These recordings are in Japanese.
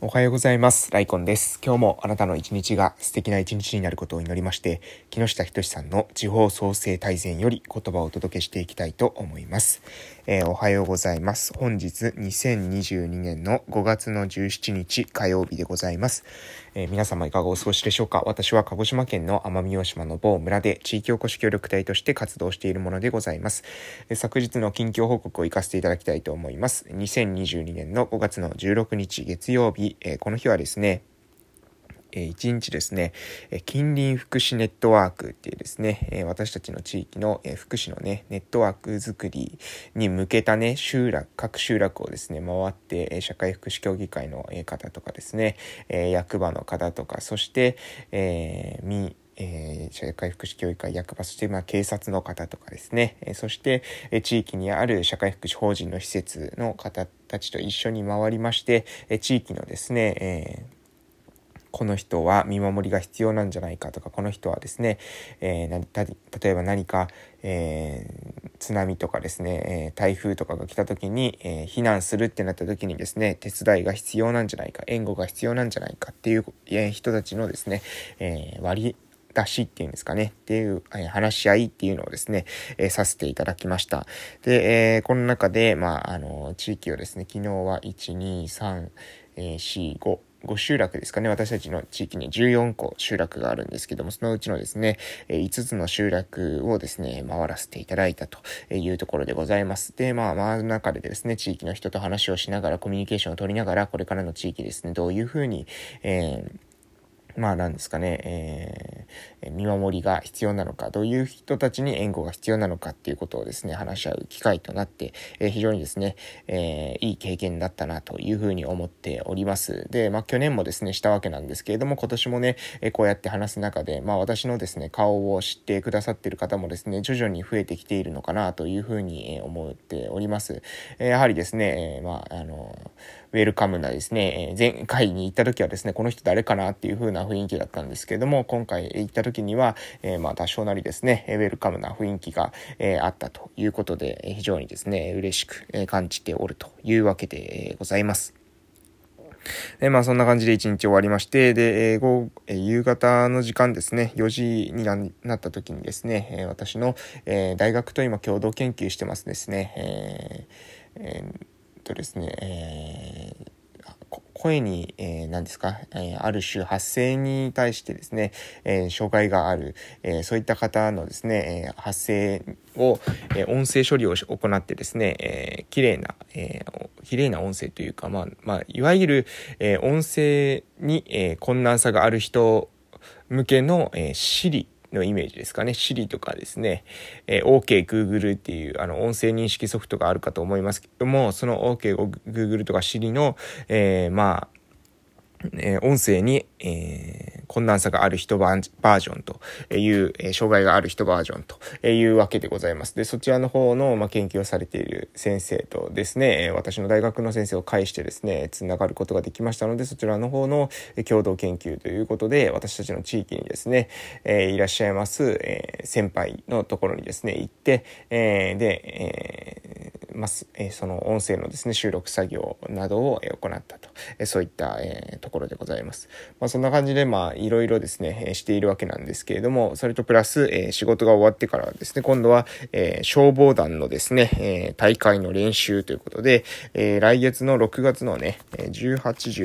おはようございます。ライコンです。今日もあなたの一日が素敵な一日になることを祈りまして、木下仁さんの地方創生大全より言葉をお届けしていきたいと思います。えー、おはようございます。本日2022年の5月の17日火曜日でございます。えー、皆様いかがお過ごしでしょうか？私は鹿児島県の奄美大島の某村で地域おこし協力隊として活動しているものでございます。えー、昨日の近況報告を行かせていただきたいと思います。2022年の5月の16日月曜日、え、この日はですね、え1日ですね、え近隣福祉ネットワークっていうですね、え私たちの地域の、え福祉のね、ネットワーク作りに向けたね、集落、各集落をですね、回って、え社会福祉協議会の方とかですね、え役場の方とか、そして、えー、えー、社会福祉協議会役場、そして、まあ、警察の方とかですね、えー、そして、えー、地域にある社会福祉法人の施設の方たちと一緒に回りまして、えー、地域のですね、えーこの人は見守りが必要なんじゃないかとかこの人はですね、えー、例えば何か、えー、津波とかですね、え台風とかが来た時に、え避難するってなった時にですね手伝いが必要なんじゃないか援護が必要なんじゃないかっていう、え人たちのですね、え割出しっていうんですかね、っていう、え話し合いっていうのをですね、えさせていただきました。で、えー、この中で、まあ、あの、地域をですね、昨日は1、2、3、えー、4、5、5集落ですかね。私たちの地域に14個集落があるんですけども、そのうちのですね、5つの集落をですね、回らせていただいたというところでございます。で、まあ、回る中でですね、地域の人と話をしながら、コミュニケーションを取りながら、これからの地域ですね、どういうふうに、えーまあなんですかね、えー、見守りが必要なのか、どういう人たちに援護が必要なのかっていうことをですね、話し合う機会となって、えー、非常にですね、えー、いい経験だったなというふうに思っております。で、まあ去年もですね、したわけなんですけれども、今年もね、えこうやって話す中で、まあ私のですね、顔を知ってくださっている方もですね、徐々に増えてきているのかなというふうに思っております。えやはりですね、えまあ、あの、ウェルカムなですね、前回に行った時はですね、この人誰かなっていう風な雰囲気だったんですけれども、今回行った時には、え、まあ多少なりですね、ウェルカムな雰囲気が、え、あったということで、非常にですね、嬉しく感じておるというわけでございます。で、まあそんな感じで一日終わりまして、で、えー、えー、夕方の時間ですね、4時になった時にですね、えー、私の、えー、大学と今共同研究してますですね、えーえーとですね、えー声に、えー、何ですか、えー、ある種発声に対してですね、えー、障害がある、え、そういった方のですね、え、発声を、え、音声処理を行ってですね、えー、綺麗な、えー、綺麗な音声というか、まあ、まあ、いわゆる、え、音声に、え、困難さがある人向けの、えー、Siri のイメージですかね。Siri とかですね、えー、OK Google っていうあの音声認識ソフトがあるかと思いますけども、その OK Google とか Siri の、えー、まあ、えー、音声に、えー困難さがある人バージョンという、え障害がある人バージョンというわけでございます。で、そちらの方の、ま研究をされている先生とですね、私の大学の先生を介してですね、つながることができましたので、そちらの方の共同研究ということで、私たちの地域にですね、えいらっしゃいます、え先輩のところにですね、行って、えで、えます、えその音声のですね、収録作業などを行ったと、そういった、えところでございます。まあ、そんな感じで、まあ、いろいろですね、しているわけなんですけれども、それとプラス、え仕事が終わってからですね、今度は、え消防団のですね、え大会の練習ということで、え来月の6月のね、18、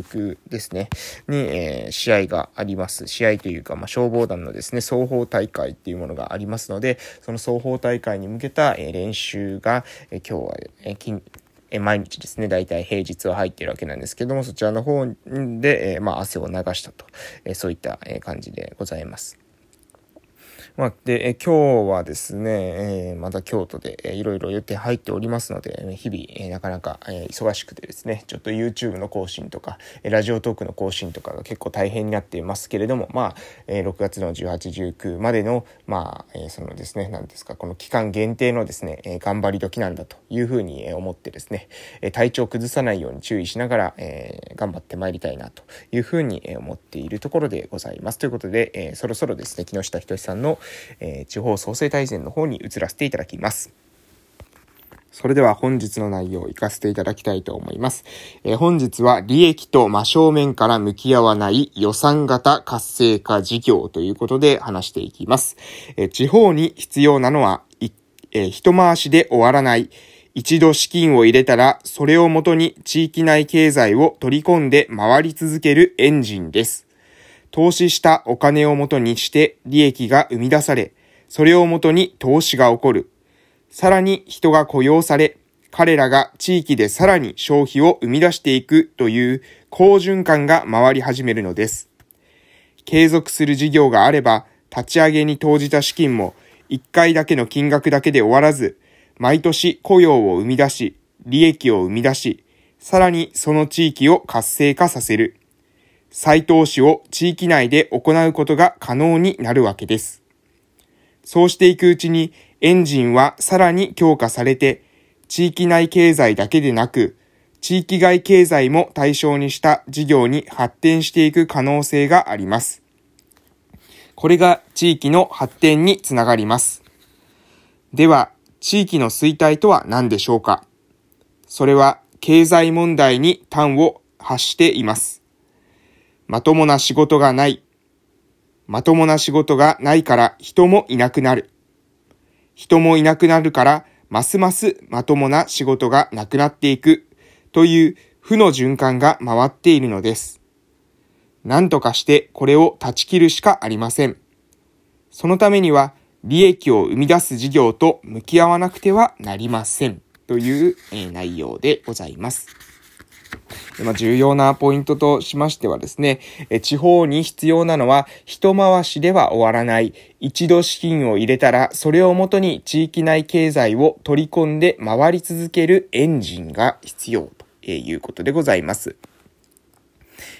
19ですね、に、え試合があります。試合というか、まあ、消防団のですね、双方大会っていうものがありますので、その双方大会に向けた、え練習が、え今日は、ええ毎日ですね、大体平日は入っているわけなんですけども、そちらの方で、えまあ、汗を流したと、えそういった、感じでございます。まあ、で、え今日はですね、え、また京都で、え、いろいろ予定入っておりますので、日々、え、なかなか、え、忙しくてですね、ちょっと YouTube の更新とか、え、ラジオトークの更新とかが結構大変になっていますけれども、まあ、えー、6月の18、19までの、まあ、え、そのですね、何ですか、この期間限定のですね、え、頑張り時なんだというふうに思ってですね、え、体調を崩さないように注意しながら、え、頑張ってまいりたいなというふうに思っているところでございます。ということで、え、そろそろですね、木下仁さんのえー、地方創生大全の方に移らせていただきます。それでは本日の内容を活かせていただきたいと思います。えー、本日は利益と真正面から向き合わない予算型活性化事業ということで話していきます。えー、地方に必要なのは、えー、一回しで終わらない一度資金を入れたら、それをもとに地域内経済を取り込んで回り続けるエンジンです。投資したお金をもとにして利益が生み出され、それをもとに投資が起こる。さらに人が雇用され、彼らが地域でさらに消費を生み出していくという好循環が回り始めるのです。継続する事業があれば、立ち上げに投じた資金も1回だけの金額だけで終わらず、毎年雇用を生み出し、利益を生み出し、さらにその地域を活性化させる。再投資を地域内で行うことが可能になるわけです。そうしていくうちにエンジンはさらに強化されて、地域内経済だけでなく、地域外経済も対象にした事業に発展していく可能性があります。これが地域の発展につながります。では、地域の衰退とは何でしょうか？それは経済問題に端を発しています。まともな仕事がない。まともな仕事がないから人もいなくなる。人もいなくなるから、ますますまともな仕事がなくなっていくという負の循環が回っているのです。何とかしてこれを断ち切るしかありません。そのためには利益を生み出す事業と向き合わなくてはなりません。という、内容でございます。まあ、重要なポイントとしましてはですね、地方に必要なのは一回しでは終わらない。一度資金を入れたら、それをもとに地域内経済を取り込んで回り続けるエンジンが必要ということでございます。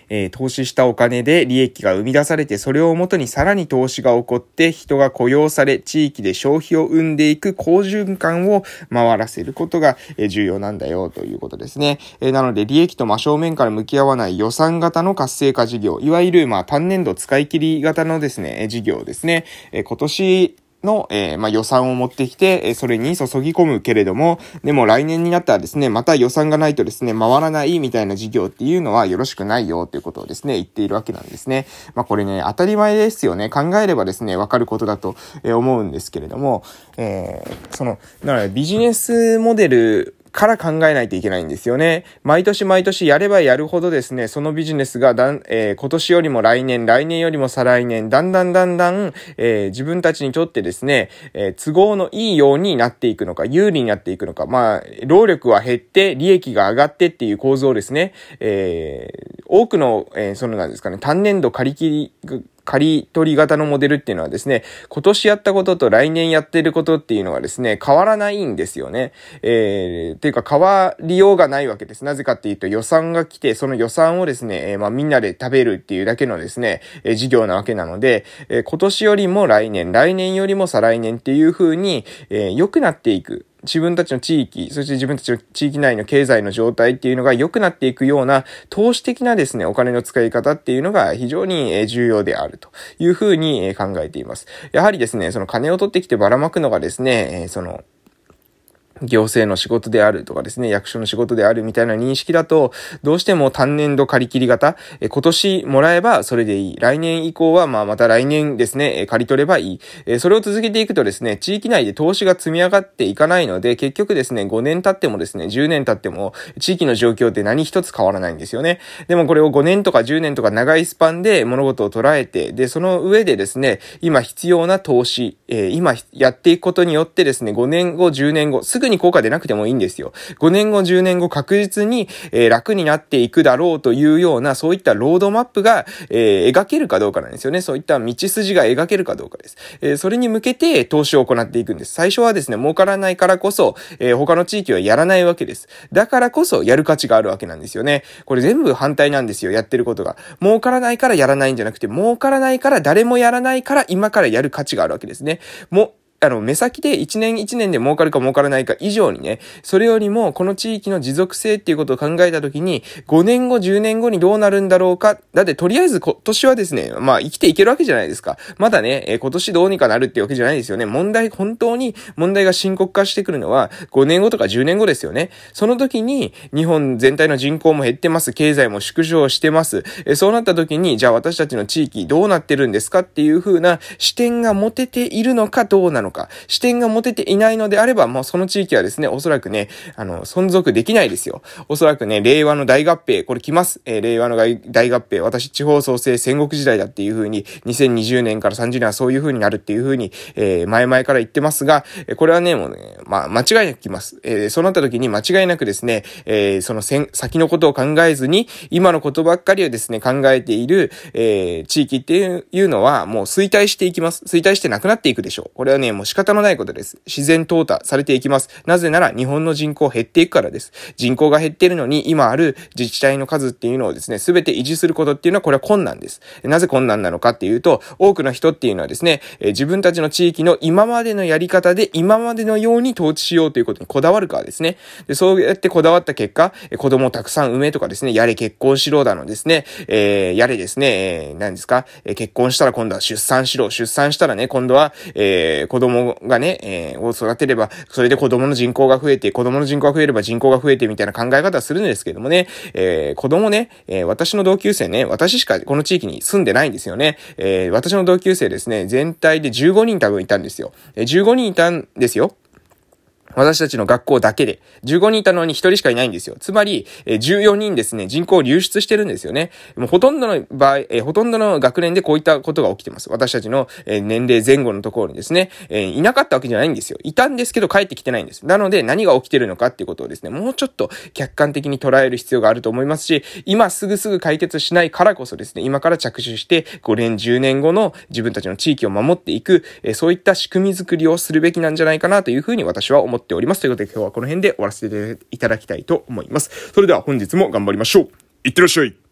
えー、投資したお金で利益が生み出されて、それをもとにさらに投資が起こって、人が雇用され、地域で消費を生んでいく好循環を回らせることが、重要なんだよということですね。えー、なので、利益と真正面から向き合わない予算型の活性化事業、いわゆる、まあ、単年度使い切り型のですね、事業ですね。えー、今年、の、えー、まあ、予算を持ってきて、えそれに注ぎ込むけれども、でも来年になったらですね、また予算がないとですね、回らないみたいな事業っていうのはよろしくないよということをですね、言っているわけなんですね。まあ、これね、当たり前ですよね。考えればですね、わかることだと思うんですけれども、えー、その、なのでビジネスモデルから考えないといけないんですよね。毎年毎年やればやるほどですね、そのビジネスがだん、えー、今年よりも来年、来年よりも再来年、だんだんだんだん、えー、自分たちにとってですね、えー、都合のいいようになっていくのか、有利になっていくのか、まあ、労力は減って利益が上がってっていう構造ですね。え多くの、えそのなんですかね、単年度借り切り、借り取り型のモデルっていうのはですね、今年やったことと来年やってることっていうのはですね、変わらないんですよね。えー、ていうか変わりようがないわけです。なぜかっていうと予算が来て、その予算をですね、えー、まあみんなで食べるっていうだけのですね、えー、事業なわけなので、えー、今年よりも来年、来年よりも再来年っていう風に、えー、良くなっていく。自分たちの地域、そして自分たちの地域内の経済の状態っていうのが良くなっていくような投資的なですね、お金の使い方っていうのが非常に重要であるというふうに考えています。やはりですね、その金を取ってきてばらまくのがですね、その、行政の仕事であるとかですね、役所の仕事であるみたいな認識だと、どうしても単年度借り切り型、え今年もらえばそれでいい。来年以降は、まあまた来年ですね、え借り取ればいい。えそれを続けていくとですね、地域内で投資が積み上がっていかないので、結局ですね、5年経ってもですね、10年経っても、地域の状況って何一つ変わらないんですよね。でもこれを5年とか10年とか長いスパンで物事を捉えて、で、その上でですね、今必要な投資、え今やっていくことによってですね、5年後、10年後、すぐに効果出なくてもいいんですよ。5年後、10年後確実に、えー、楽になっていくだろうというような、そういったロードマップが、えー、描けるかどうかなんですよね。そういった道筋が描けるかどうかです。えー、それに向けて投資を行っていくんです。最初はですね、儲からないからこそ、え他の地域はやらないわけです。だからこそやる価値があるわけなんですよね。これ全部反対なんですよ。やってることが。儲からないからやらないんじゃなくて、儲からないから誰もやらないから今からやる価値があるわけですね。もあの、目先で1年1年で儲かるか儲からないか以上にね、それよりもこの地域の持続性っていうことを考えたときに、5年後、10年後にどうなるんだろうか。だってとりあえず今年はですね、まあ生きていけるわけじゃないですか。まだね、え今年どうにかなるってわけじゃないですよね。問題、本当に問題が深刻化してくるのは5年後とか10年後ですよね。その時に日本全体の人口も減ってます。経済も縮小してます。えそうなった時に、じゃあ私たちの地域どうなってるんですかっていう風な視点が持てているのかどうなのか。のか、視点が持てていないのであれば、もうその地域はですね、おそらくね、あの、存続できないですよ。おそらくね、令和の大合併、これ来ます。えー、令和の大合併、私地方創生戦国時代だっていう風に、2020年から30年はそういう風になるっていう風に、えー、前々から言ってますが、これはね、もうね、まあ、間違いなく来ます。えー、そうなった時に間違いなくですね、えー、その先のことを考えずに、今のことばっかりをですね、考えている、えー、地域っていうのは、もう衰退していきます。衰退してなくなっていくでしょう。これはね、も仕方のないことです。自然淘汰されていきます。なぜなら日本の人口減っていくからです。人口が減っているのに今ある自治体の数っていうのをですね、すべて維持することっていうのはこれは困難です。なぜ困難なのかっていうと、多くの人っていうのはですね、え自分たちの地域の今までのやり方で今までのように統治しようということにこだわるからですね。でそうやってこだわった結果、子供をたくさん産めとかですね、やれ結婚しろだのですね、えー、やれですね、えー、何ですか、え結婚したら今度は出産しろ、出産したらね、今度は、えー、子供供がね、えー、を育てれば、それで子供の人口が増えて、子供の人口が増えれば人口が増えてみたいな考え方するんですけどもね、えー、子供ね、えー、私の同級生ね、私しかこの地域に住んでないんですよね。えー、私の同級生ですね、全体で15人多分いたんですよ。え15人いたんですよ。私たちの学校だけで、15人いたのに1人しかいないんですよ。つまり、14人ですね、人口流出してるんですよね。もうほとんどの場合、えほとんどの学年でこういったことが起きてます。私たちの、え年齢前後のところにですね、えいなかったわけじゃないんですよ。いたんですけど帰ってきてないんです。なので、何が起きてるのかっていうことをですね、もうちょっと客観的に捉える必要があると思いますし、今すぐすぐ解決しないからこそですね、今から着手して、5年、10年後の自分たちの地域を守っていく、えそういった仕組み作りをするべきなんじゃないかなというふうに私は思っていますっております。ということで今日はこの辺で終わらせていただきたいと思います。それでは本日も頑張りましょう。いってらっしゃい